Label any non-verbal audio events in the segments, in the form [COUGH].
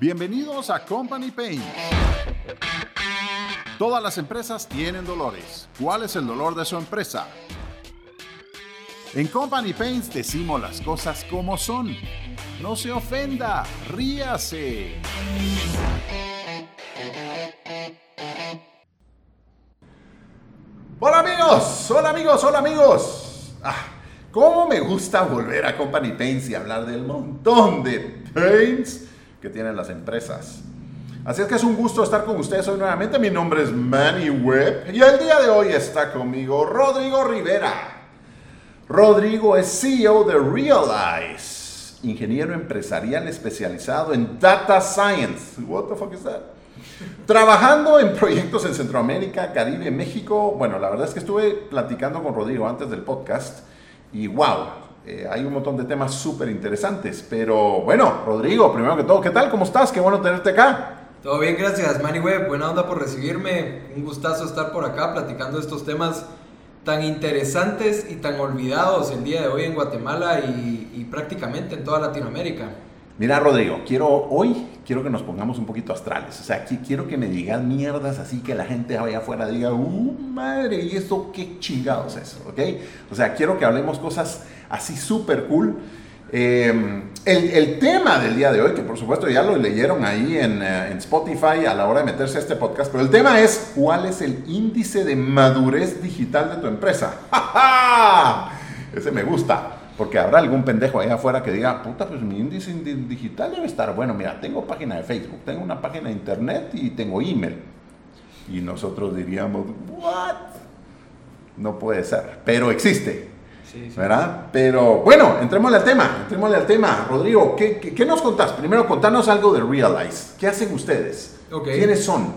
Bienvenidos a Company Pain. Todas las empresas tienen dolores. ¿Cuál es el dolor de su empresa? En Company Pains decimos las cosas como son. No se ofenda, ríase. Hola amigos, hola amigos, hola amigos. Ah, ¿Cómo me gusta volver a Company Pains y hablar del montón de pains que tienen las empresas? Así es que es un gusto estar con ustedes hoy nuevamente. Mi nombre es Manny Webb y el día de hoy está conmigo Rodrigo Rivera. Rodrigo es CEO de Realize, ingeniero empresarial especializado en Data Science. What the fuck? Trabajando en proyectos en Centroamérica, Caribe, México. Bueno, la verdad es que estuve platicando con Rodrigo antes del podcast y wow, eh, hay un montón de temas súper interesantes. Pero bueno, Rodrigo, primero que todo, ¿qué tal? ¿Cómo estás? Qué bueno tenerte acá. Todo bien, gracias, Manny Web. Buena onda por recibirme. Un gustazo estar por acá platicando estos temas tan interesantes y tan olvidados el día de hoy en Guatemala y, y prácticamente en toda Latinoamérica. Mira, Rodrigo, quiero hoy quiero que nos pongamos un poquito astrales. O sea, quiero que me digan mierdas así que la gente allá afuera diga, ¡uh, madre! ¿Y eso qué chingados es? ¿Ok? O sea, quiero que hablemos cosas así súper cool. Eh, el, tema del día de hoy, que por supuesto ya lo leyeron ahí en, uh, en, Spotify a la hora de meterse a este podcast, pero el tema es cuál es el índice de madurez digital de tu empresa. [LAUGHS] ¡Ja, ja! Ese me gusta. Porque habrá algún pendejo ahí afuera que diga, puta, pues mi índice digital debe estar. Bueno, mira, tengo página de Facebook, tengo una página de internet y tengo email. Y nosotros diríamos, ¿what? No puede ser, pero existe. Sí, sí. ¿Verdad? Pero bueno, entrémosle al tema, entrémosle al tema. Rodrigo, ¿qué, qué, qué nos contás? Primero, contanos algo de Realize. ¿Qué hacen ustedes? Okay. ¿Quiénes son?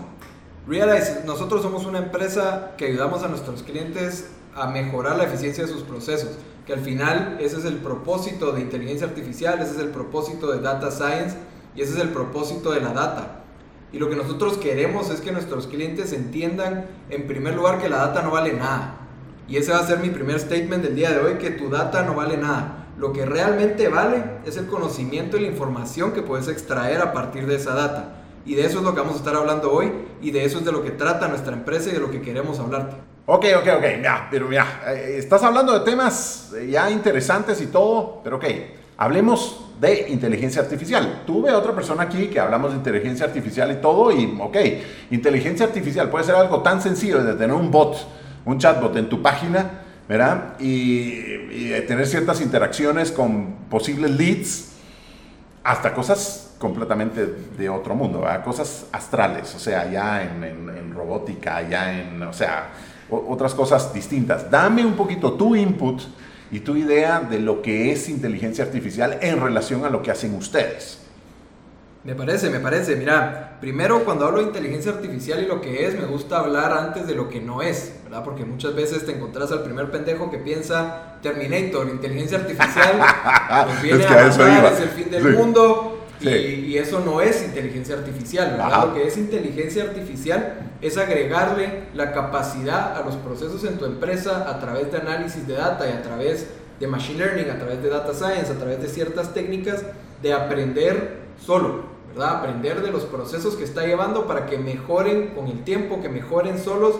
Realize, nosotros somos una empresa que ayudamos a nuestros clientes a mejorar la eficiencia de sus procesos, que al final ese es el propósito de inteligencia artificial, ese es el propósito de data science y ese es el propósito de la data. Y lo que nosotros queremos es que nuestros clientes entiendan, en primer lugar, que la data no vale nada. Y ese va a ser mi primer statement del día de hoy, que tu data no vale nada. Lo que realmente vale es el conocimiento y la información que puedes extraer a partir de esa data. Y de eso es lo que vamos a estar hablando hoy y de eso es de lo que trata nuestra empresa y de lo que queremos hablarte. Ok, ok, ok, ya, pero mira, eh, estás hablando de temas ya interesantes y todo, pero ok, hablemos de inteligencia artificial. Tuve otra persona aquí que hablamos de inteligencia artificial y todo, y ok, inteligencia artificial puede ser algo tan sencillo de tener un bot, un chatbot en tu página, ¿verdad? Y, y tener ciertas interacciones con posibles leads, hasta cosas completamente de otro mundo, ¿verdad? cosas astrales, o sea, ya en, en robótica, ya en, o sea, otras cosas distintas. Dame un poquito tu input y tu idea de lo que es inteligencia artificial en relación a lo que hacen ustedes. Me parece, me parece. Mira, primero cuando hablo de inteligencia artificial y lo que es, me gusta hablar antes de lo que no es, ¿verdad? Porque muchas veces te encontrás al primer pendejo que piensa Terminator, inteligencia artificial, [LAUGHS] pues viene es que a matar, es el fin del sí. mundo. Sí. Y, y, eso no es inteligencia artificial, ¿verdad? Ajá. Lo que es inteligencia artificial es agregarle la capacidad a los procesos en tu empresa a través de análisis de data y a través de machine learning, a través de data science, a través de ciertas técnicas de aprender solo, ¿verdad? Aprender de los procesos que está llevando para que mejoren con el tiempo, que mejoren solos.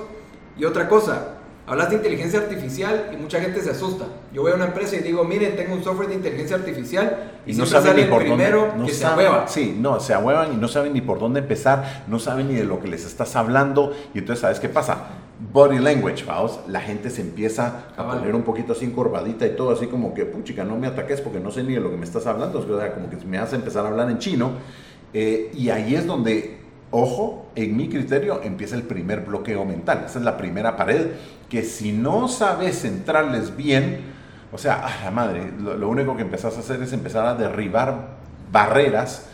Y otra cosa, Hablas de inteligencia artificial y mucha gente se asusta. Yo voy a una empresa y digo, miren, tengo un software de inteligencia artificial y, y no saben ni por primero dónde, no que saben, se ahueva. Sí, no, se ahuevan y no saben ni por dónde empezar, no saben ni de lo que les estás hablando. Y entonces, ¿sabes qué pasa? Body language, vamos, la gente se empieza a poner un poquito así encorvadita y todo así como que, puchica, no me ataques porque no sé ni de lo que me estás hablando. O sea, como que me hace empezar a hablar en chino. Eh, y ahí es donde ojo, en mi criterio empieza el primer bloqueo mental. Esa es la primera pared que si no sabes centrarles bien, o sea, a la madre, lo, lo, único que empezás a hacer es empezar a derribar barreras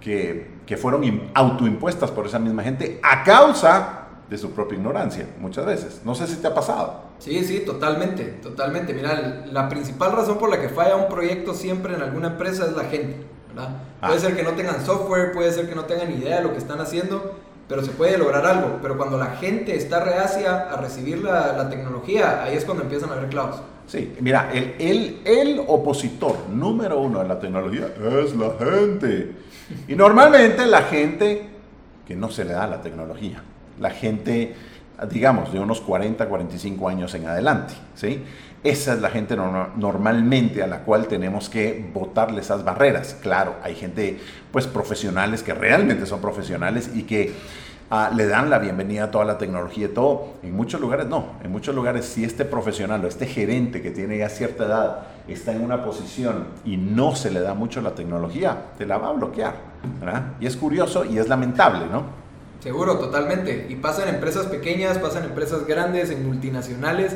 que, que fueron autoimpuestas por esa misma gente a causa de su propia ignorancia, muchas veces. No sé si te ha pasado. Sí, sí, totalmente, totalmente. Mira, la principal razón por la que falla un proyecto siempre en alguna empresa es la gente. ¿verdad? Ah. Puede ser que no tengan software, puede ser que no tengan idea de lo que están haciendo, pero se puede lograr algo. Pero cuando la gente está reacia a recibir la, la tecnología, ahí es cuando empiezan a haber clavos. Sí, mira, el, el, el opositor número uno de la tecnología es la gente. Y normalmente la gente que no se le da la tecnología, la gente, digamos, de unos 40, 45 años en adelante, ¿sí? Esa es la gente normalmente a la cual tenemos que botarle esas barreras. Claro, hay gente, pues, profesionales que realmente son profesionales y que ah, le dan la bienvenida a toda la tecnología y todo. En muchos lugares no. En muchos lugares, si este profesional o este gerente que tiene ya cierta edad está en una posición y no se le da mucho la tecnología, te la va a bloquear. Y es curioso y es lamentable, ¿no? Seguro, totalmente. Y pasa en empresas pequeñas, pasa en empresas grandes, en multinacionales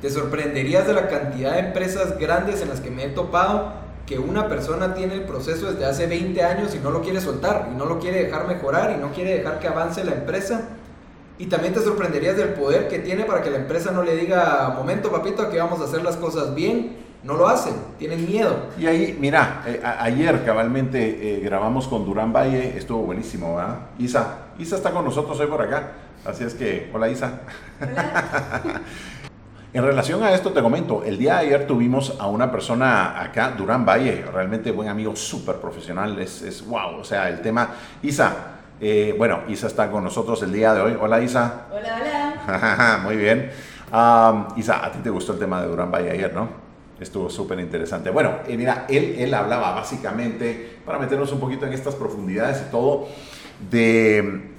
te sorprenderías de la cantidad de empresas grandes en las que me he topado que una persona tiene el proceso desde hace 20 años y no lo quiere soltar, y no lo quiere dejar mejorar, y no quiere dejar que avance la empresa. Y también te sorprenderías del poder que tiene para que la empresa no le diga, momento papito, aquí vamos a hacer las cosas bien. No lo hacen, tienen miedo. Y ahí, mira, eh, ayer cabalmente eh, grabamos con Durán Valle, estuvo buenísimo, ¿verdad? Isa, Isa está con nosotros hoy por acá. Así es que, hola Isa. Hola. [LAUGHS] En relación a esto te comento, el día de ayer tuvimos a una persona acá, Durán Valle, realmente buen amigo, súper profesional, es, es, wow, o sea, el tema, Isa, eh, bueno, Isa está con nosotros el día de hoy, hola Isa. Hola, hola. [LAUGHS] Muy bien. Isa, a ti te gustó el tema de Durán Valle ayer, ¿no? Estuvo súper interesante. Bueno, eh, mira, él, él hablaba básicamente, para meternos un poquito en estas profundidades y todo, de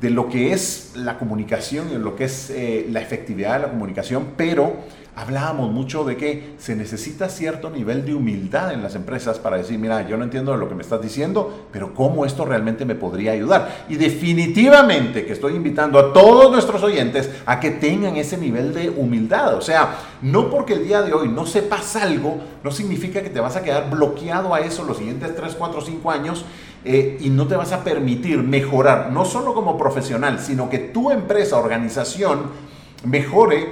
de lo que es la comunicación y lo que es eh, la efectividad de la comunicación, pero hablábamos mucho de que se necesita cierto nivel de humildad en las empresas para decir, mira, yo no entiendo lo que me estás diciendo, pero cómo esto realmente me podría ayudar. Y definitivamente que estoy invitando a todos nuestros oyentes a que tengan ese nivel de humildad. O sea, no porque el día de hoy no sepas algo, no significa que te vas a quedar bloqueado a eso los siguientes 3, 4, 5 años eh, y no te vas a permitir mejorar, no solo como profesional, sino que tu empresa, organización, mejore,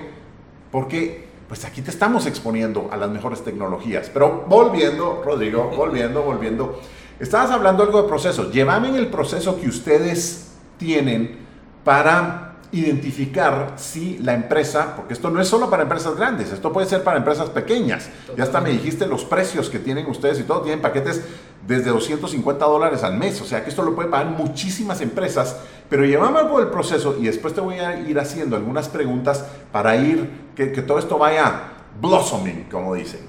porque pues aquí te estamos exponiendo a las mejores tecnologías. Pero volviendo, Rodrigo, [LAUGHS] volviendo, volviendo, estabas hablando algo de procesos. Llévame en el proceso que ustedes tienen para identificar si la empresa, porque esto no es solo para empresas grandes, esto puede ser para empresas pequeñas. Ya hasta me dijiste los precios que tienen ustedes y todo, tienen paquetes desde 250 dólares al mes, o sea que esto lo pueden pagar muchísimas empresas, pero llevamos algo del proceso y después te voy a ir haciendo algunas preguntas para ir, que, todo esto vaya blossoming, como dicen.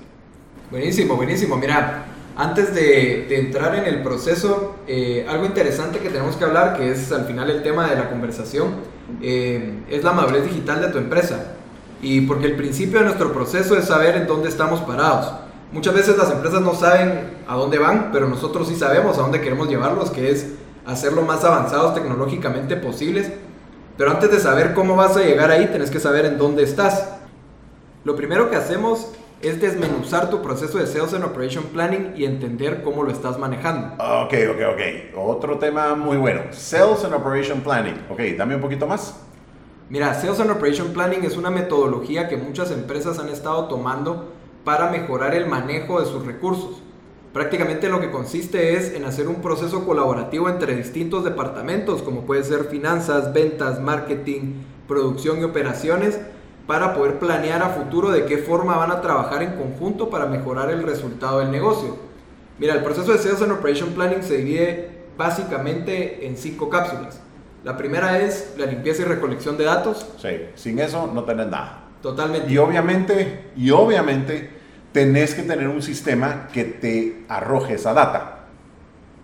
Buenísimo, buenísimo. Mira, antes de, entrar en el proceso, eh, algo interesante que tenemos que hablar, que es al final el tema de la conversación, eh, es la madurez digital de tu empresa. Y porque el principio de nuestro proceso es saber en dónde estamos parados. Muchas veces las empresas no saben a dónde van, pero nosotros sí sabemos a dónde queremos llevarlos, que es hacerlo más avanzados tecnológicamente posibles. Pero antes de saber cómo vas a llegar ahí, tienes que saber en dónde estás. Lo primero que hacemos es desmenuzar tu proceso de Sales and Operation Planning y entender cómo lo estás manejando. Ok, ok, ok. Otro tema muy bueno. Sales and Operation Planning. Ok, dame un poquito más. Mira, Sales and Operation Planning es una metodología que muchas empresas han estado tomando para mejorar el manejo de sus recursos. Prácticamente lo que consiste es en hacer un proceso colaborativo entre distintos departamentos, como puede ser finanzas, ventas, marketing, producción y operaciones, para poder planear a futuro de qué forma van a trabajar en conjunto para mejorar el resultado del negocio. Mira, el proceso de Sales and Operation Planning se divide básicamente en cinco cápsulas. La primera es la limpieza y recolección de datos. Sí, sin eso no tenés nada. Totalmente. Y obviamente, y obviamente tenés que tener un sistema que te arroje esa data.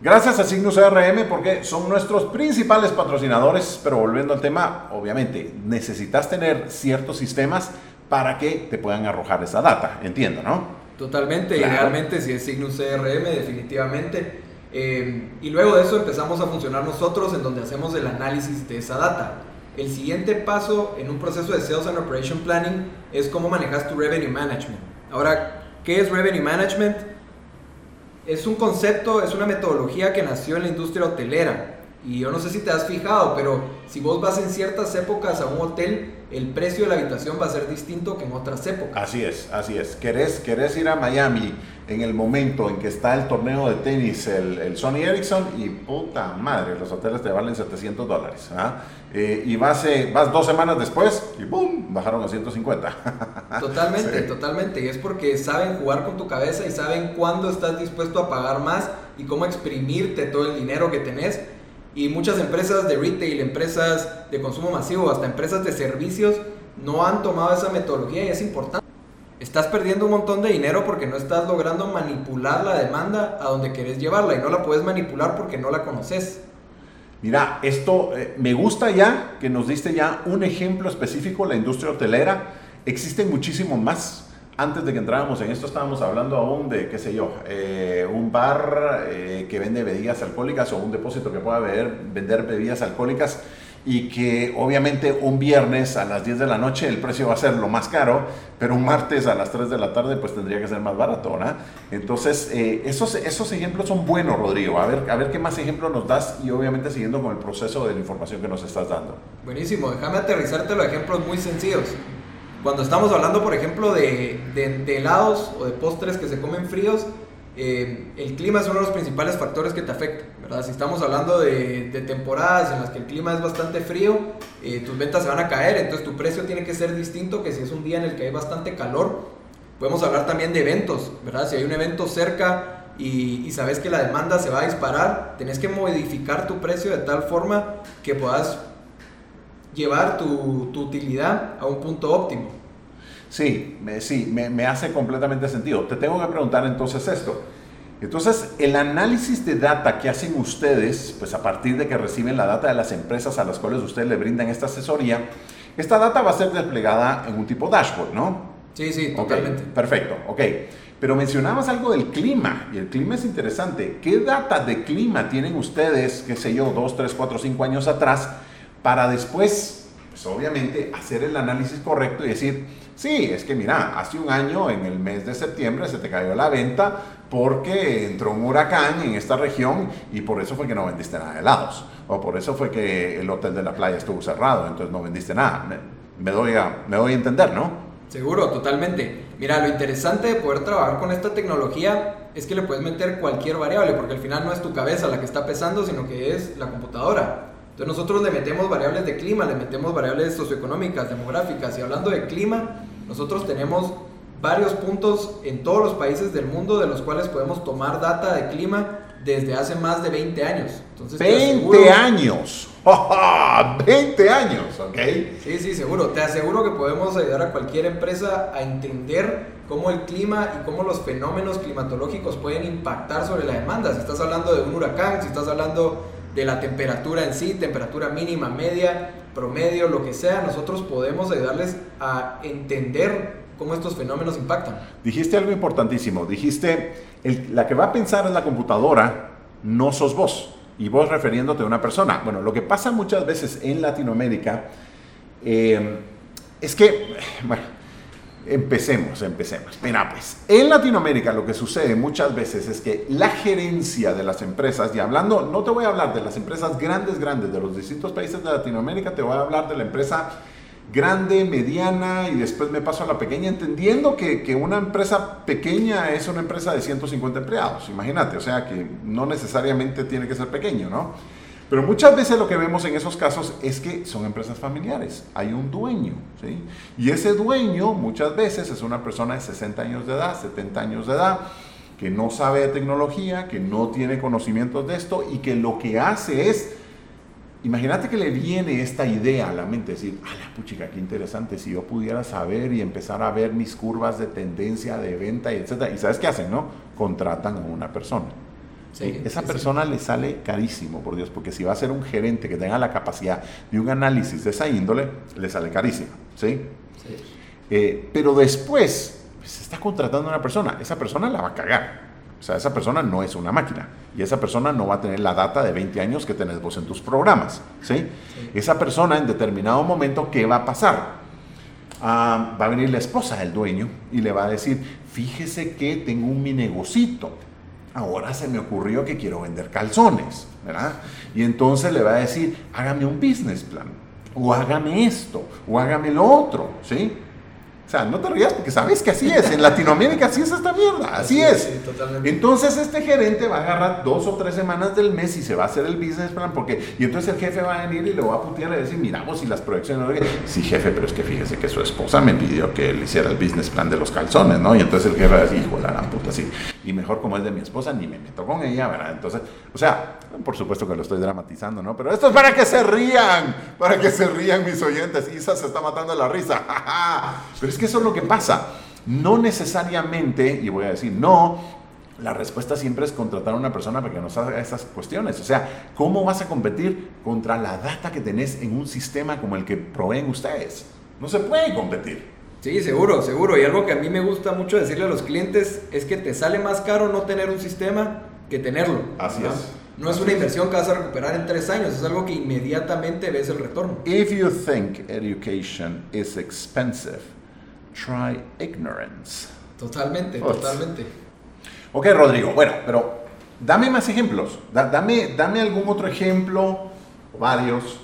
Gracias a Signus CRM porque son nuestros principales patrocinadores, pero volviendo al tema, obviamente necesitas tener ciertos sistemas para que te puedan arrojar esa data, entiendo, ¿no? Totalmente, idealmente si es Signus CRM, definitivamente. Eh, y luego de eso empezamos a funcionar nosotros en donde hacemos el análisis de esa data. El siguiente paso en un proceso de Sales and Operation Planning es cómo manejas tu Revenue Management. Ahora, ¿qué es Revenue Management? Es un concepto, es una metodología que nació en la industria hotelera. Y yo no sé si te has fijado, pero si vos vas en ciertas épocas a un hotel, el precio de la habitación va a ser distinto que en otras épocas. Así es, así es. ¿Querés, querés ir a Miami en el momento en que está el torneo de tenis, el, el Sony Ericsson, y puta madre, los hoteles te valen 700 dólares. ¿ah? Eh, y vas, eh, vas dos semanas después y ¡boom! Bajaron a 150. [LAUGHS] Totalmente, totalmente. Y es porque saben jugar con tu cabeza y saben cuándo estás dispuesto a pagar más y cómo exprimirte todo el dinero que tenés. Y muchas empresas de retail, empresas de consumo masivo, hasta empresas de servicios, no han tomado esa metodología y es importante. Estás perdiendo un montón de dinero porque no estás logrando manipular la demanda a donde querés llevarla y no la puedes manipular porque no la conoces. Mira, esto eh, me gusta ya que nos diste ya un ejemplo específico, la industria hotelera. Existen muchísimos más. Antes de que entráramos en esto estábamos hablando aún de, qué sé yo, eh, un bar eh, que vende bebidas alcohólicas o un depósito que pueda vender bebidas alcohólicas y que obviamente un viernes a las 10 de la noche el precio va a ser lo más caro, pero un martes a las 3 de la tarde pues tendría que ser más barato, ¿no? Entonces, eh, esos, esos ejemplos son buenos, Rodrigo. A ver, a ver qué más ejemplos nos das y obviamente siguiendo con el proceso de la información que nos estás dando. Buenísimo, déjame aterrizarte los ejemplos muy sencillos. Cuando estamos hablando, por ejemplo, de, de, de helados o de postres que se comen fríos, eh, el clima es uno de los principales factores que te afecta, ¿verdad? Si estamos hablando de, temporadas en las que el clima es bastante frío, eh, tus ventas se van a caer, entonces tu precio tiene que ser distinto que si es un día en el que hay bastante calor. Podemos hablar también de eventos, ¿verdad? Si hay un evento cerca y, sabes que la demanda se va a disparar, tenés que modificar tu precio de tal forma que puedas llevar tu, tu utilidad a un punto óptimo. Sí, me, sí, me, hace completamente sentido. Te tengo que preguntar entonces esto. Entonces, el análisis de data que hacen ustedes, pues a partir de que reciben la data de las empresas a las cuales ustedes le brindan esta asesoría, esta data va a ser desplegada en un tipo dashboard, ¿no? Sí, sí, totalmente. perfecto, ok. Pero mencionabas algo del clima, y el clima es interesante. ¿Qué data de clima tienen ustedes, qué sé yo, dos, tres, cuatro, cinco años atrás, para después, pues obviamente, hacer el análisis correcto y decir, Sí, es que mira, hace un año, en el mes de septiembre, se te cayó la venta porque entró un huracán en esta región y por eso fue que no vendiste nada de helados. O por eso fue que el hotel de la playa estuvo cerrado, entonces no vendiste nada. Me, doy, a, me doy a entender, ¿no? Seguro, totalmente. Mira, lo interesante de poder trabajar con esta tecnología es que le puedes meter cualquier variable, porque al final no es tu cabeza la que está pesando, sino que es la computadora. Entonces nosotros le metemos variables de clima, le metemos variables socioeconómicas, demográficas, y hablando de clima, nosotros tenemos varios puntos en todos los países del mundo de los cuales podemos tomar data de clima desde hace más de 20 años. Entonces, 20 años. [LAUGHS] 20 años, ¿ok? Sí, sí, seguro. Te aseguro que podemos ayudar a cualquier empresa a entender cómo el clima y cómo los fenómenos climatológicos pueden impactar sobre la demanda. Si estás hablando de un huracán, si estás hablando de la temperatura en sí, temperatura mínima, media, promedio, lo que sea, nosotros podemos ayudarles a entender cómo estos fenómenos impactan. Dijiste algo importantísimo, dijiste, la que va a pensar en la computadora no sos vos, y vos refiriéndote a una persona. Bueno, lo que pasa muchas veces en Latinoamérica eh, es que, bueno, Empecemos, empecemos. Mira, pues, en Latinoamérica lo que sucede muchas veces es que la gerencia de las empresas, y hablando, no te voy a hablar de las empresas grandes, grandes de los distintos países de Latinoamérica, te voy a hablar de la empresa grande, mediana y después me paso a la pequeña, entendiendo que, que, una empresa pequeña es una empresa de 150 empleados, imagínate, o sea que no necesariamente tiene que ser pequeño, ¿no? Pero muchas veces lo que vemos en esos casos es que son empresas familiares, hay un dueño, ¿sí? Y ese dueño muchas veces es una persona de 60 años de edad, 70 años de edad, que no sabe de tecnología, que no tiene conocimientos de esto y que lo que hace es, imagínate que le viene esta idea a la mente, decir, a la puchica, qué interesante, si yo pudiera saber y empezar a ver mis curvas de tendencia, de venta, y etcétera. ¿Y sabes qué hacen, no? Contratan a una persona. Esa persona le sale carísimo, por Dios, porque si va a ser un gerente que tenga la capacidad de un análisis de esa índole, le sale carísimo. ¿sí? Eh, pero después pues, se está contratando a una persona, esa persona la va a cagar. O sea, esa persona no es una máquina y esa persona no va a tener la data de 20 años que tenés vos en tus programas. ¿sí? Esa persona en determinado momento, ¿qué va a pasar? Ah, va a venir la esposa del dueño y le va a decir, fíjese que tengo un mi negocito ahora se me ocurrió que quiero vender calzones, ¿verdad? Y entonces le va a decir, hágame un business plan. o hágame esto, o hágame lo otro, ¿sí? O sea, no te rías porque sabes que así es. En Latinoamérica así es esta mierda. Así, es. Sí. Entonces este gerente va a agarrar dos o tres semanas del mes y se va a hacer el business plan porque... Y entonces el jefe va a venir y le va a putear y decir, miramos si las proyecciones... Sí, jefe, pero es que fíjese que su esposa me pidió que él hiciera el business plan de los calzones, ¿no? Y entonces el jefe va a decir, hijo, la gran puta, sí. Y mejor como es de mi esposa, ni me meto con ella, ¿verdad? Entonces, o sea, por supuesto que lo estoy dramatizando, ¿no? Pero esto es para que se rían, para que se rían mis oyentes. Isa se está matando la risa. [LAUGHS] Pero es que eso es lo que pasa. No necesariamente, y voy a decir no, la respuesta siempre es contratar a una persona para que nos haga esas cuestiones. O sea, ¿cómo vas a competir contra la data que tenés en un sistema como el que proveen ustedes? No se puede competir. Sí, seguro, seguro. Y algo que a mí me gusta mucho decirle a los clientes es que te sale más caro no tener un sistema que tenerlo. Así ¿verdad? es. No es una inversión que vas a recuperar en tres años, es algo que inmediatamente ves el retorno. If you think education is expensive, try ignorance. Totalmente, Pues. totalmente. Ok, Rodrigo, bueno, pero dame más ejemplos. Da- dame, dame algún otro ejemplo, o varios,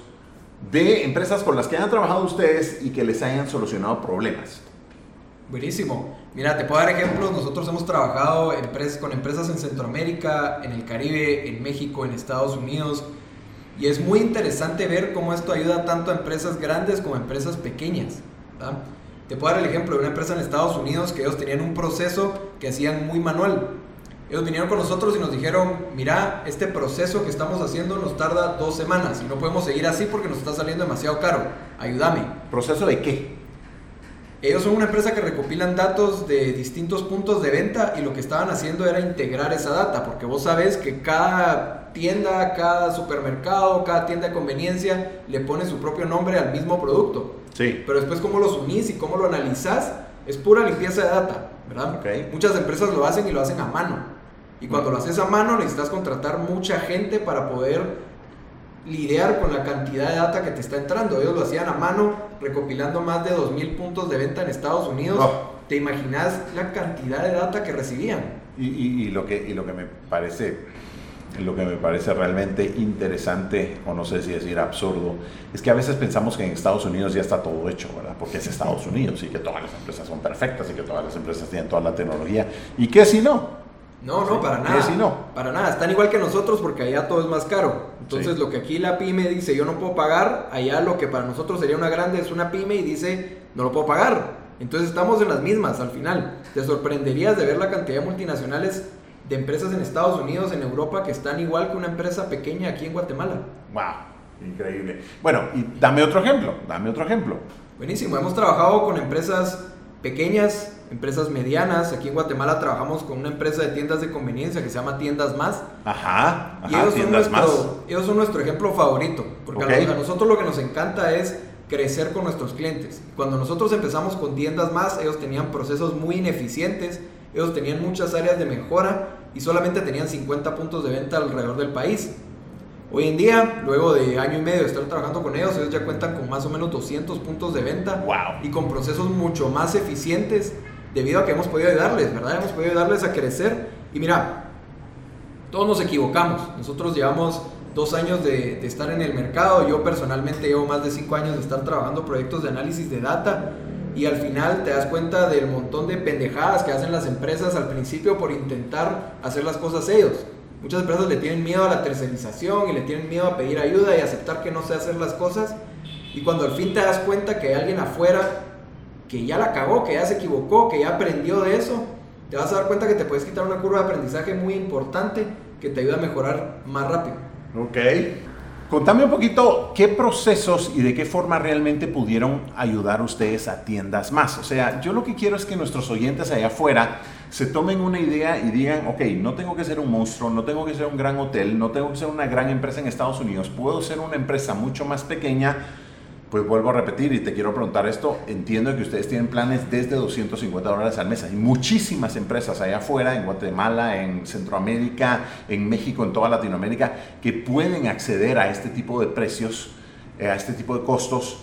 de empresas con las que hayan trabajado ustedes y que les hayan solucionado problemas. Buenísimo. Mira, te puedo dar ejemplos. Nosotros hemos trabajado con empresas en Centroamérica, en el Caribe, en México, en Estados Unidos. Y es muy interesante ver cómo esto ayuda tanto a empresas grandes como a empresas pequeñas. ¿verdad? Te puedo dar el ejemplo de una empresa en Estados Unidos que ellos tenían un proceso que hacían muy manual. Ellos vinieron con nosotros y nos dijeron, mira, este proceso que estamos haciendo nos tarda dos semanas y no podemos seguir así porque nos está saliendo demasiado caro. Ayúdame. ¿Proceso de qué? Ellos son una empresa que recopilan datos de distintos puntos de venta y lo que estaban haciendo era integrar esa data, porque vos sabes que cada tienda, cada supermercado, cada tienda de conveniencia le pone su propio nombre al mismo producto. Sí. Pero después cómo los unís y cómo lo analizás es pura limpieza de data, ¿verdad? Ok. Muchas empresas lo hacen y lo hacen a mano. Y cuando lo haces a mano necesitas contratar mucha gente para poder lidiar con la cantidad de data que te está entrando. Ellos lo hacían a mano, recopilando más de 2.000 puntos de venta en Estados Unidos. ¿Te imaginas la cantidad de data que recibían? Y, y- y lo que, y lo que me parece lo que me parece realmente interesante, o no sé si decir absurdo, es que a veces pensamos que en Estados Unidos ya está todo hecho, ¿verdad? Porque es Estados Unidos y que todas las empresas son perfectas y que todas las empresas tienen toda la tecnología. ¿Y qué si no? No, no, Sí. para ¿Qué nada. si no? Para nada. Están igual que nosotros porque allá todo es más caro. Entonces, Sí. lo que aquí la pyme dice, yo no puedo pagar, allá lo que para nosotros sería una grande es una pyme y dice, no lo puedo pagar. Entonces, estamos en las mismas al final. Te sorprenderías de ver la cantidad de multinacionales de empresas en Estados Unidos, en Europa, que están igual que una empresa pequeña aquí en Guatemala. ¡Wow! Increíble. Bueno, y dame otro ejemplo, dame otro ejemplo. Buenísimo, hemos trabajado con empresas pequeñas, empresas medianas. Aquí en Guatemala trabajamos con una empresa de tiendas de conveniencia que se llama Tiendas Más. Ajá, Y ellos son, tiendas más. nuestro, ellos son nuestro ejemplo favorito, porque a, nosotros lo que nos encanta es crecer con nuestros clientes. Cuando nosotros empezamos con tiendas más, ellos tenían procesos muy ineficientes, ellos tenían muchas áreas de mejora y solamente tenían 50 puntos de venta alrededor del país. Hoy en día, luego de año y medio de estar trabajando con ellos, ellos ya cuentan con más o menos 200 puntos de venta Wow. y con procesos mucho más eficientes debido a que hemos podido ayudarles, ¿verdad? Hemos podido ayudarles a crecer. Y mira, todos nos equivocamos. Nosotros llevamos dos años de, de estar en el mercado. Yo personalmente llevo más de cinco años de estar trabajando proyectos de análisis de data. Y al final te das cuenta del montón de pendejadas que hacen las empresas al principio por intentar hacer las cosas ellos. Muchas empresas le tienen miedo a la tercerización y le tienen miedo a pedir ayuda y aceptar que no sé hacer las cosas. Y cuando al fin te das cuenta que hay alguien afuera que ya la cagó, que ya se equivocó, que ya aprendió de eso, te vas a dar cuenta que te puedes quitar una curva de aprendizaje muy importante que te ayuda a mejorar más rápido. Ok. Contame un poquito qué procesos y de qué forma realmente pudieron ayudar ustedes a tiendas más. O sea, yo lo que quiero es que nuestros oyentes allá afuera se tomen una idea y digan, ok, no tengo que ser un monstruo, no tengo que ser un gran hotel, no tengo que ser una gran empresa en Estados Unidos, puedo ser una empresa mucho más pequeña. Pues vuelvo a repetir y te quiero preguntar esto, entiendo que ustedes tienen planes desde 250 dólares al mes. Hay muchísimas empresas allá afuera, en Guatemala, en Centroamérica, en México, en toda Latinoamérica, que pueden acceder a este tipo de precios, eh, a este tipo de costos.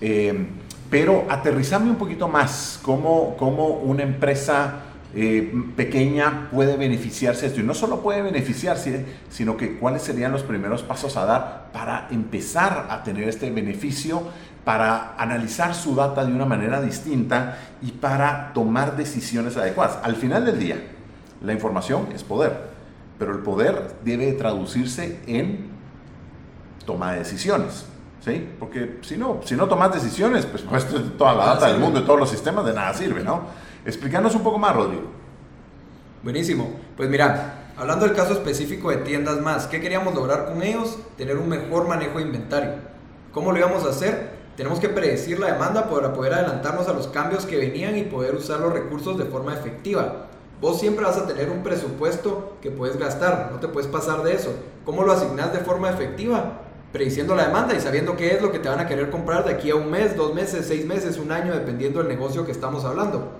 Eh, pero aterrizame un poquito más, cómo, cómo una empresa eh, pequeña puede beneficiarse de esto. Y no solo puede beneficiarse, sino que cuáles serían los primeros pasos a dar para empezar a tener este beneficio, para analizar su data de una manera distinta y para tomar decisiones adecuadas. Al final del día, la información es poder, pero el poder debe traducirse en toma de decisiones. ¿Sí? Porque si no, si no tomas decisiones, pues, pues toda la data del mundo y todos los sistemas de nada sirve, ¿no? Explícanos un poco más, Rodrigo. Buenísimo. Pues mira, hablando del caso específico de tiendas más, ¿qué queríamos lograr con ellos? Tener un mejor manejo de inventario. ¿Cómo lo íbamos a hacer? Tenemos que predecir la demanda para poder adelantarnos a los cambios que venían y poder usar los recursos de forma efectiva. Vos siempre vas a tener un presupuesto que puedes gastar, no te puedes pasar de eso. ¿Cómo lo asignas de forma efectiva? Prediciendo la demanda y sabiendo qué es lo que te van a querer comprar de aquí a un mes, dos meses, seis meses, un año, dependiendo del negocio que estamos hablando.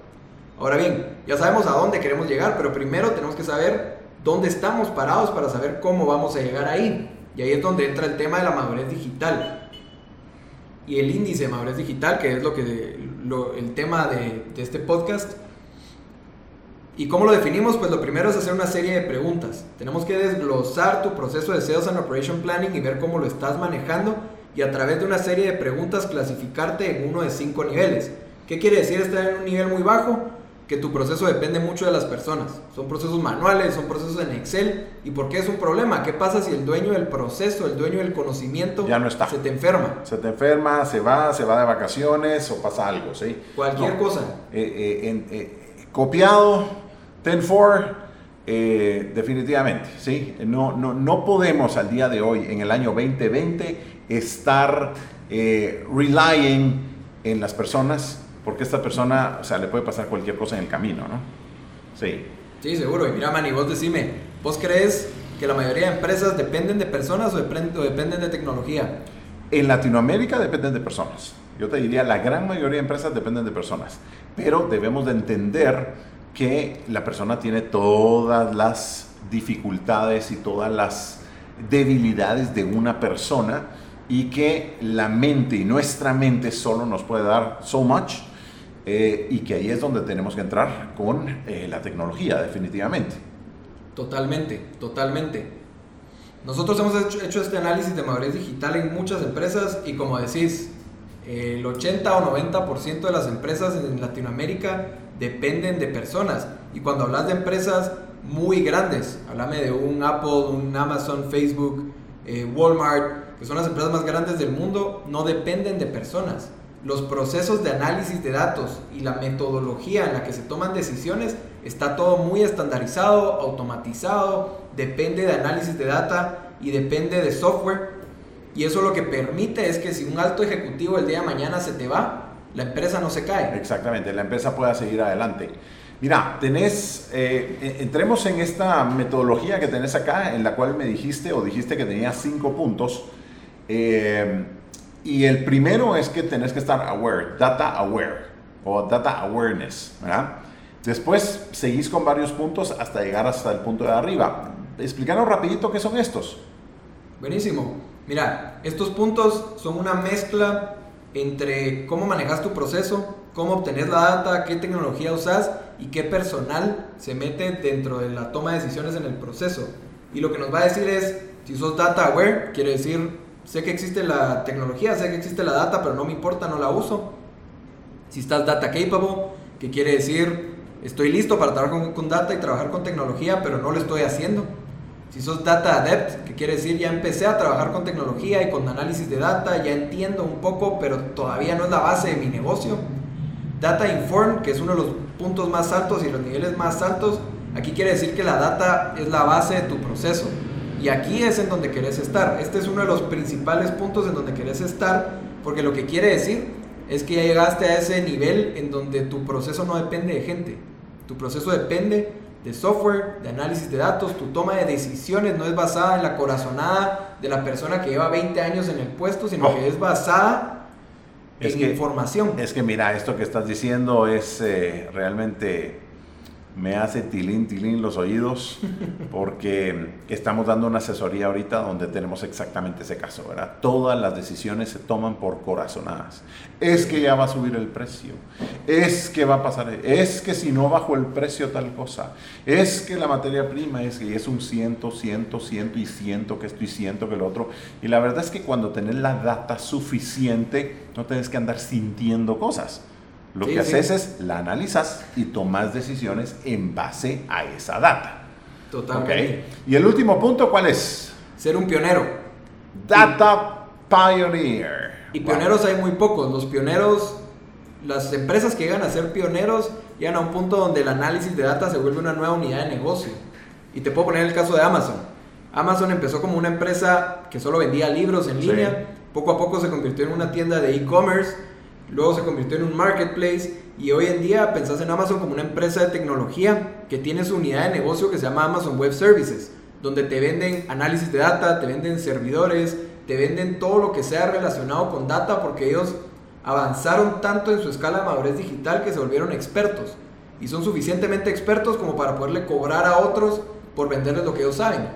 Ahora bien, ya sabemos a dónde queremos llegar, pero primero tenemos que saber dónde estamos parados para saber cómo vamos a llegar ahí. Y ahí es donde entra el tema de la madurez digital. Y el índice de madurez digital, que es lo que el tema de, de este podcast. ¿Y cómo lo definimos? Pues lo primero es hacer una serie de preguntas. Tenemos que desglosar tu proceso de Sales and Operation Planning y ver cómo lo estás manejando y a través de una serie de preguntas clasificarte en uno de cinco niveles. ¿Qué quiere decir estar en un nivel muy bajo? Que tu proceso depende mucho de las personas. Son procesos manuales, son procesos en Excel. ¿Y por qué es un problema? ¿Qué pasa si el dueño del proceso, el dueño del conocimiento, ya no está. se te enferma? Se te enferma, se va, se va de vacaciones o pasa algo, ¿sí? Cualquier cosa. Eh, eh, eh, copiado, 10-4, definitivamente, ¿sí? No, no, no podemos al día de hoy, en el año 2020, estar relying en las personas porque esta persona, o sea, le puede pasar cualquier cosa en el camino, ¿no? Sí. Sí, seguro. Y mira, Manny, vos decime, ¿vos crees que la mayoría de empresas dependen de personas o dependen de tecnología? En Latinoamérica dependen de personas. Yo te diría, la gran mayoría de empresas dependen de personas. Pero debemos de entender que la persona tiene todas las dificultades y todas las debilidades de una persona y que la mente y nuestra mente solo nos puede dar so much eh, y que ahí es donde tenemos que entrar con eh, la tecnología, definitivamente. Totalmente, totalmente. Nosotros hemos hecho, este análisis de madurez digital en muchas empresas y como decís, el 80 o 90% de las empresas en Latinoamérica dependen de personas. Y cuando hablas de empresas muy grandes, háblame de un Apple, un Amazon, Facebook, eh, Walmart, que son las empresas más grandes del mundo, no dependen de personas los procesos de análisis de datos y la metodología en la que se toman decisiones está todo muy estandarizado, automatizado, depende de análisis de data y depende de software. Y eso lo que permite es que si un alto ejecutivo el día de mañana se te va, la empresa no se cae. Exactamente, la empresa pueda seguir adelante. Mira, tenés, eh, entremos en esta metodología que tenés acá, en la cual me dijiste o dijiste que tenía cinco puntos. Eh, y el primero es que tenés que estar aware, data aware o data awareness, ¿verdad? Después seguís con varios puntos hasta llegar hasta el punto de arriba. Explícanos rapidito qué son estos. Buenísimo. Mira, estos puntos son una mezcla entre cómo manejas tu proceso, cómo obtenés la data, qué tecnología usas y qué personal se mete dentro de la toma de decisiones en el proceso. Y lo que nos va a decir es, si sos data aware, quiere decir sé que existe la tecnología, sé que existe la data, pero no me importa, no la uso. Si estás data capable, que quiere decir estoy listo para trabajar con, data y trabajar con tecnología, pero no lo estoy haciendo. Si sos data adept, que quiere decir ya empecé a trabajar con tecnología y con análisis de data, ya entiendo un poco, pero todavía no es la base de mi negocio. Data informed, que es uno de los puntos más altos y los niveles más altos, aquí quiere decir que la data es la base de tu proceso. Y aquí es en donde querés estar. Este es uno de los principales puntos en donde querés estar, porque lo que quiere decir es que ya llegaste a ese nivel en donde tu proceso no depende de gente. Tu proceso depende de software, de análisis de datos, tu toma de decisiones no es basada en la corazonada de la persona que lleva 20 años en el puesto, sino que es basada en información. Es que mira, esto que estás diciendo es eh, realmente me hace tilín, tilín los oídos, [LAUGHS] porque estamos dando una asesoría ahorita donde tenemos exactamente ese caso, ¿verdad? Todas las decisiones se toman por corazonadas. Es que ya va a subir el precio, es que va a pasar, es que si no bajo el precio tal cosa, es que la materia prima es que es un ciento, ciento, ciento y ciento, que esto y ciento que lo otro. Y la verdad es que cuando tenés la data suficiente, no tenés que andar sintiendo cosas. Lo que haces es la analizas y tomas decisiones en base a esa data. Totalmente. Y el último punto, ¿cuál es? Ser un pionero. Data Pioneer. Y pioneros hay muy pocos. Los pioneros, las empresas que llegan a ser pioneros, llegan a un punto donde el análisis de data se vuelve una nueva unidad de negocio. Y te puedo poner el caso de Amazon. Amazon empezó como una empresa que solo vendía libros en línea. Poco a poco se convirtió en una tienda de e-commerce luego se convirtió en un marketplace y hoy en día pensás en Amazon como una empresa de tecnología que tiene su unidad de negocio que se llama Amazon Web Services, donde te venden análisis de data, te venden servidores, te venden todo lo que sea relacionado con data porque ellos avanzaron tanto en su escala de madurez digital que se volvieron expertos y son suficientemente expertos como para poderle cobrar a otros por venderles lo que ellos saben.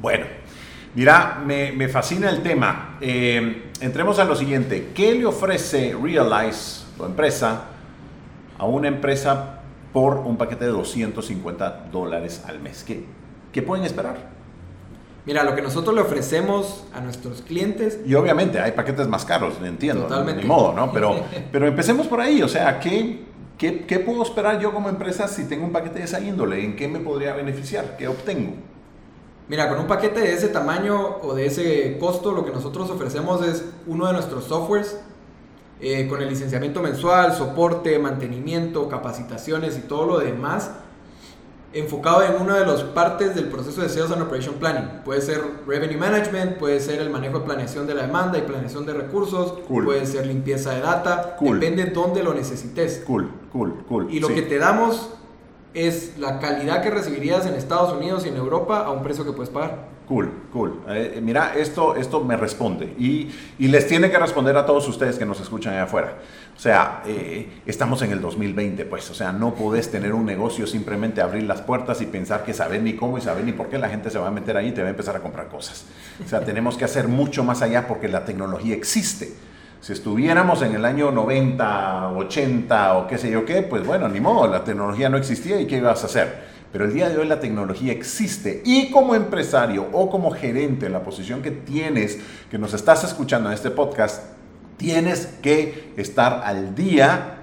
Bueno, Mira, me, fascina el tema. Eh, entremos a lo siguiente. ¿Qué le ofrece Realize, tu empresa, a una empresa por un paquete de 250 dólares al mes? ¿Qué, qué pueden esperar? Mira, lo que nosotros le ofrecemos a nuestros clientes. Y obviamente hay paquetes más caros, entiendo. Totalmente. Ni modo, ¿no? Pero, [LAUGHS] pero empecemos por ahí. O sea, ¿qué, qué, ¿qué puedo esperar yo como empresa si tengo un paquete de esa índole? ¿En qué me podría beneficiar? ¿Qué obtengo? Mira, con un paquete de ese tamaño o de ese costo, lo que nosotros ofrecemos es uno de nuestros softwares eh, con el licenciamiento mensual, soporte, mantenimiento, capacitaciones y todo lo demás, enfocado en una de las partes del proceso de Sales and Operation Planning. Puede ser Revenue Management, puede ser el manejo de planeación de la demanda y planeación de recursos, puede ser limpieza de data, depende de dónde lo necesites. Cool, cool, cool. Y lo que te damos es la calidad que recibirías en Estados Unidos y en Europa a un precio que puedes pagar. Cool, cool. Eh, mira, esto, esto me responde y, y, les tiene que responder a todos ustedes que nos escuchan allá afuera. O sea, eh, estamos en el 2020, pues, o sea, no podés tener un negocio simplemente abrir las puertas y pensar que saber ni cómo y saber ni por qué la gente se va a meter ahí y te va a empezar a comprar cosas. O sea, tenemos que hacer mucho más allá porque la tecnología existe. Si estuviéramos en el año 90, 80 o qué sé yo qué, pues bueno, ni modo, la tecnología no existía y qué ibas a hacer. Pero el día de hoy la tecnología existe y como empresario o como gerente en la posición que tienes, que nos estás escuchando en este podcast, tienes que estar al día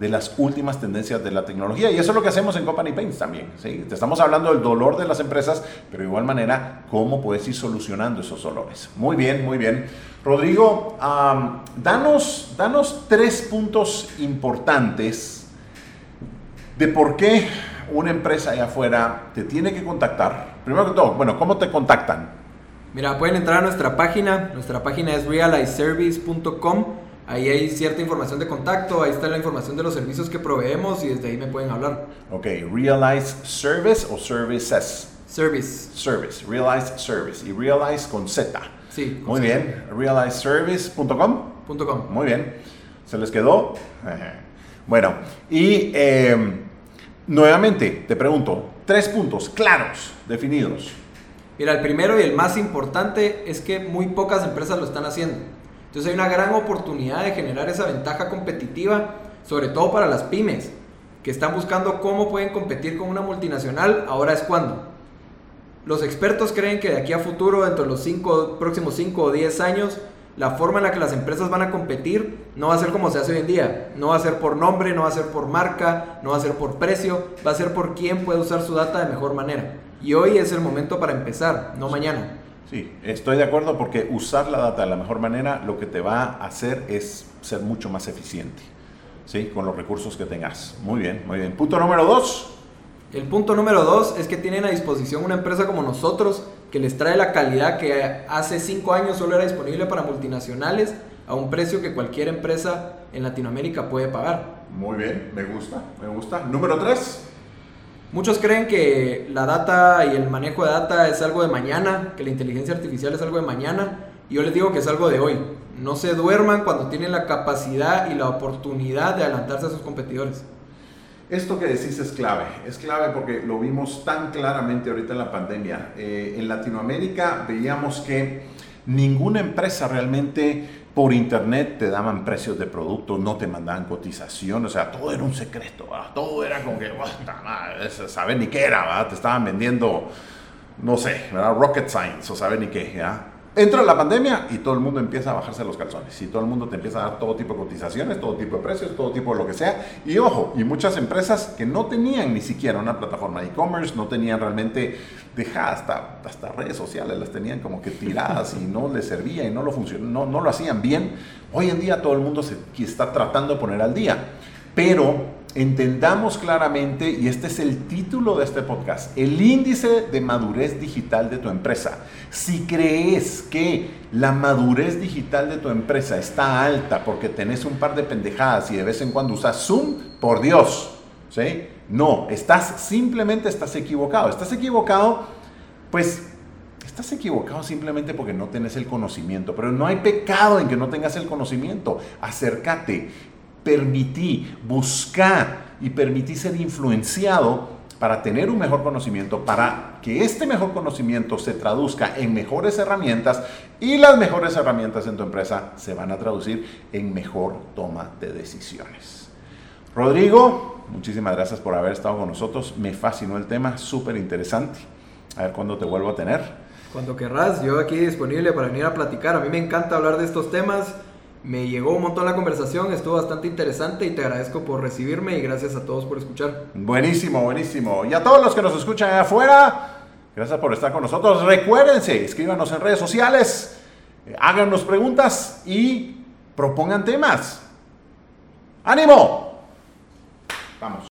de las últimas tendencias de la tecnología. Y eso es lo que hacemos en Company Paints también. Te estamos hablando del dolor de las empresas, pero de igual manera, cómo puedes ir solucionando esos dolores. Muy bien, muy bien. Rodrigo, danos, danos tres puntos importantes de por qué una empresa allá afuera te tiene que contactar. Primero que todo, bueno, ¿cómo te contactan? Mira, pueden entrar a nuestra página. Nuestra página es realizeservice.com Ahí hay cierta información de contacto, ahí está la información de los servicios que proveemos y desde ahí me pueden hablar. Ok, Realize Service o Services. Service. Service, Realize Service. Y Realize con Z. Sí. Muy bien. RealizeService.com. .com. Muy bien. ¿Se les quedó? [LAUGHS] Bueno, y em, nuevamente te pregunto, tres puntos claros, definidos. Mira, el primero y el más importante es que muy pocas empresas lo están haciendo. Entonces hay una gran oportunidad de generar esa ventaja competitiva, sobre todo para las pymes, que están buscando cómo pueden competir con una multinacional, ahora es cuando. Los expertos creen que de aquí a futuro, dentro de los cinco, próximos 5 o 10 años, la forma en la que las empresas van a competir no va a ser como se hace hoy en día. No va a ser por nombre, no va a ser por marca, no va a ser por precio, va a ser por quién puede usar su data de mejor manera. Y hoy es el momento para empezar, no mañana. Sí, estoy de acuerdo porque usar la data de la mejor manera lo que te va a hacer es ser mucho más eficiente, ¿sí? Con los recursos que tengas. Muy bien, muy bien. Punto número dos. El punto número dos es que tienen a disposición una empresa como nosotros que les trae la calidad que hace cinco años solo era disponible para multinacionales a un precio que cualquier empresa en Latinoamérica puede pagar. Muy bien, me gusta, me gusta. Número tres. Muchos creen que la data y el manejo de data es algo de mañana, que la inteligencia artificial es algo de mañana, y yo les digo que es algo de hoy. No se duerman cuando tienen la capacidad y la oportunidad de adelantarse a sus competidores. Esto que decís es clave, es clave porque lo vimos tan claramente ahorita en la pandemia. Eh, en Latinoamérica veíamos que ninguna empresa realmente por internet te daban precios de productos, no te mandaban cotización, o sea, todo era un secreto, todo era como que, saber ni qué era, te estaban vendiendo, no sé, rocket science o saber ni qué, ¿ya? Entra la pandemia y todo el mundo empieza a bajarse los calzones y todo el mundo te empieza a dar todo tipo de cotizaciones, todo tipo de precios, todo tipo de lo que sea. Y ojo, y muchas empresas que no tenían ni siquiera una plataforma de e-commerce, no tenían realmente dejadas hasta, hasta redes sociales, las tenían como que tiradas y no les servía y no lo, no, no lo hacían bien. Hoy en día todo el mundo se está tratando de poner al día. Pero entendamos claramente, y este es el título de este podcast, el índice de madurez digital de tu empresa. Si crees que la madurez digital de tu empresa está alta porque tenés un par de pendejadas y de vez en cuando usas Zoom, por Dios, ¿sí? No, estás simplemente estás equivocado. Estás equivocado, pues estás equivocado simplemente porque no tenés el conocimiento, pero no hay pecado en que no tengas el conocimiento. Acércate, permití, buscar y permití ser influenciado para tener un mejor conocimiento, para que este mejor conocimiento se traduzca en mejores herramientas y las mejores herramientas en tu empresa se van a traducir en mejor toma de decisiones. Rodrigo, muchísimas gracias por haber estado con nosotros. Me fascinó el tema, súper interesante. A ver cuándo te vuelvo a tener. Cuando querrás, yo aquí disponible para venir a platicar. A mí me encanta hablar de estos temas. Me llegó un montón la conversación, estuvo bastante interesante y te agradezco por recibirme y gracias a todos por escuchar. Buenísimo, buenísimo. Y a todos los que nos escuchan allá afuera, gracias por estar con nosotros. Recuérdense, escríbanos en redes sociales, eh, háganos preguntas y propongan temas. ¡Ánimo! Vamos.